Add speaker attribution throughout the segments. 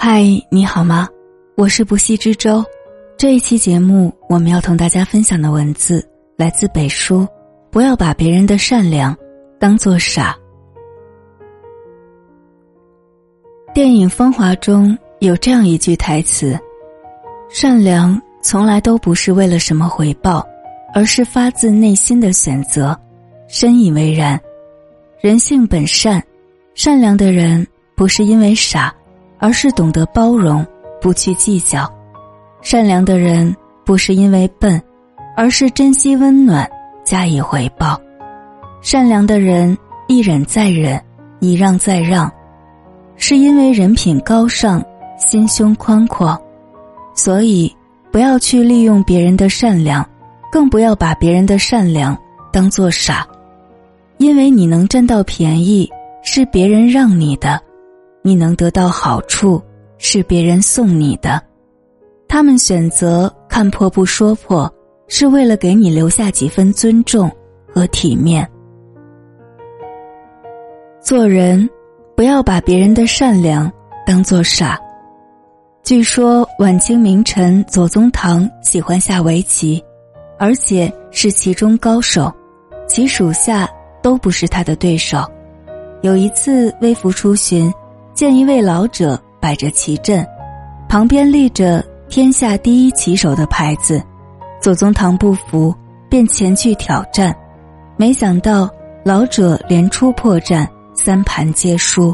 Speaker 1: 嗨，你好吗？我是不息之舟。这一期节目，我们要同大家分享的文字来自北书。不要把别人的善良当做傻。电影《风华》中有这样一句台词：“善良从来都不是为了什么回报，而是发自内心的选择。”深以为然。人性本善，善良的人不是因为傻。而是懂得包容，不去计较；善良的人不是因为笨，而是珍惜温暖，加以回报。善良的人一忍再忍，一让再让，是因为人品高尚，心胸宽阔。所以，不要去利用别人的善良，更不要把别人的善良当做傻，因为你能占到便宜，是别人让你的。你能得到好处，是别人送你的；他们选择看破不说破，是为了给你留下几分尊重和体面。做人，不要把别人的善良当做傻。据说晚清名臣左宗棠喜欢下围棋，而且是其中高手，其属下都不是他的对手。有一次微服出巡。见一位老者摆着棋阵，旁边立着“天下第一棋手”的牌子，左宗棠不服，便前去挑战，没想到老者连出破绽，三盘皆输。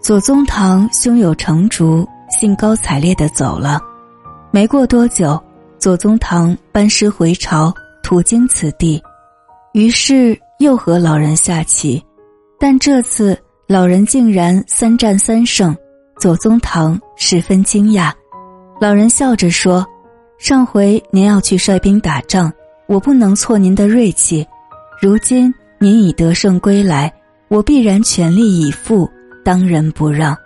Speaker 1: 左宗棠胸有成竹，兴高采烈的走了。没过多久，左宗棠班师回朝，途经此地，于是又和老人下棋，但这次。老人竟然三战三胜，左宗棠十分惊讶。老人笑着说：“上回您要去率兵打仗，我不能挫您的锐气。如今您已得胜归来，我必然全力以赴，当仁不让。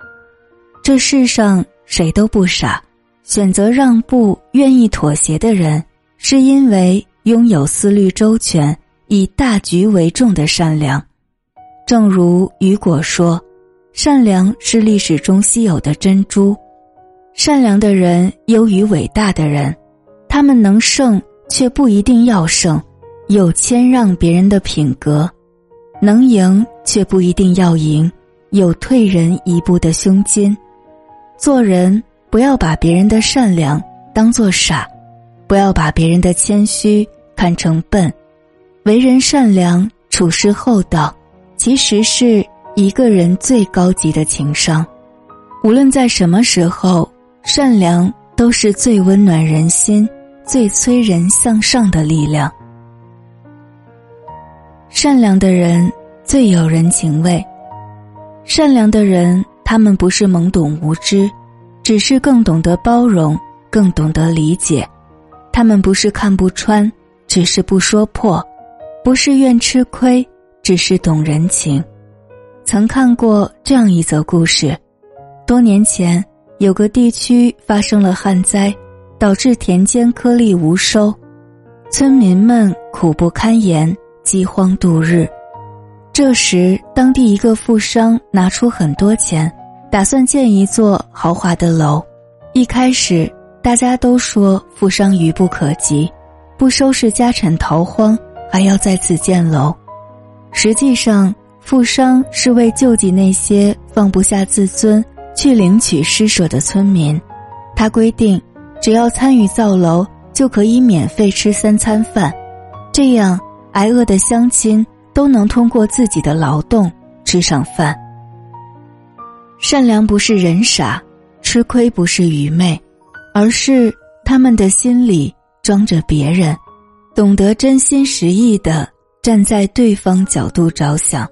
Speaker 1: 这世上谁都不傻，选择让步、愿意妥协的人，是因为拥有思虑周全、以大局为重的善良。”正如雨果说：“善良是历史中稀有的珍珠，善良的人优于伟大的人，他们能胜却不一定要胜，有谦让别人的品格；能赢却不一定要赢，有退人一步的胸襟。做人不要把别人的善良当做傻，不要把别人的谦虚看成笨，为人善良，处事厚道。”其实是一个人最高级的情商，无论在什么时候，善良都是最温暖人心、最催人向上的力量。善良的人最有人情味，善良的人他们不是懵懂无知，只是更懂得包容，更懂得理解；他们不是看不穿，只是不说破，不是愿吃亏。只是懂人情。曾看过这样一则故事：多年前，有个地区发生了旱灾，导致田间颗粒无收，村民们苦不堪言，饥荒度日。这时，当地一个富商拿出很多钱，打算建一座豪华的楼。一开始，大家都说富商愚不可及，不收拾家产逃荒，还要在此建楼。实际上，富商是为救济那些放不下自尊去领取施舍的村民。他规定，只要参与造楼，就可以免费吃三餐饭，这样挨饿的乡亲都能通过自己的劳动吃上饭。善良不是人傻，吃亏不是愚昧，而是他们的心里装着别人，懂得真心实意的。站在对方角度着想，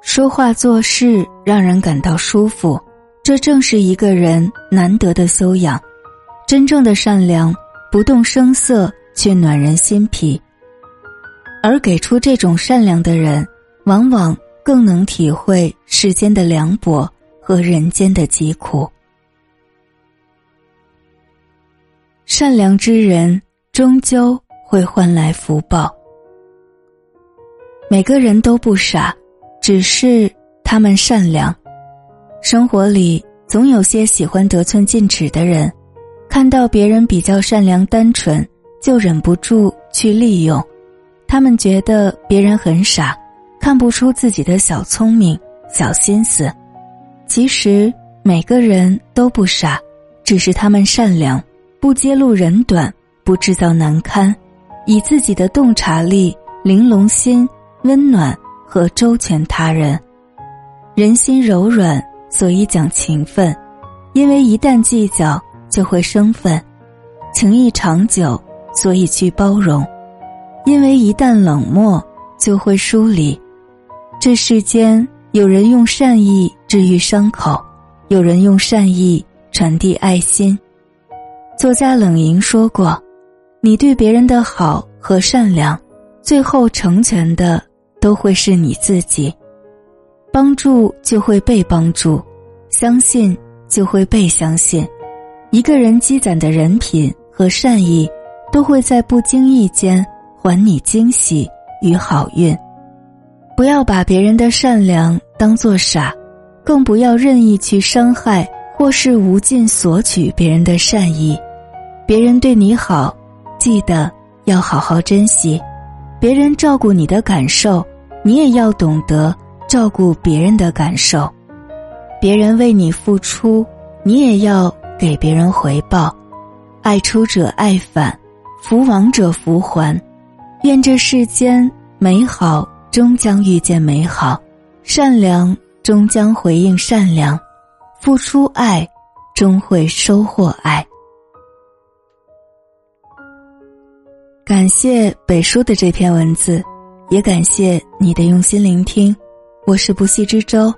Speaker 1: 说话做事让人感到舒服，这正是一个人难得的修养。真正的善良，不动声色却暖人心脾。而给出这种善良的人，往往更能体会世间的凉薄和人间的疾苦。善良之人，终究会换来福报。每个人都不傻，只是他们善良。生活里总有些喜欢得寸进尺的人，看到别人比较善良单纯，就忍不住去利用。他们觉得别人很傻，看不出自己的小聪明、小心思。其实每个人都不傻，只是他们善良，不揭露人短，不制造难堪，以自己的洞察力、玲珑心、温暖和周全他人。人心柔软，所以讲情分；因为一旦计较，就会生分；情谊长久，所以去包容；因为一旦冷漠，就会疏离。这世间，有人用善意治愈伤口，有人用善意传递爱心。作家冷莹说过：“你对别人的好和善良，最后成全的都会是你自己。”帮助就会被帮助，相信就会被相信。一个人积攒的人品和善意，都会在不经意间还你惊喜与好运。不要把别人的善良当作傻，更不要任意去伤害或是无尽索取别人的善意。别人对你好，记得要好好珍惜；别人照顾你的感受，你也要懂得。照顾别人的感受，别人为你付出，你也要给别人回报。爱出者爱返，福往者福还。愿这世间美好终将遇见美好，善良终将回应善良，付出爱终会收获爱。感谢北叔的这篇文字，也感谢你的用心聆听。我是不系之舟，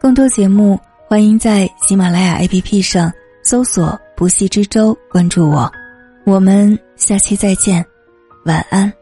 Speaker 1: 更多节目欢迎在喜马拉雅 APP 上搜索“不系之舟”，关注我。我们下期再见，晚安。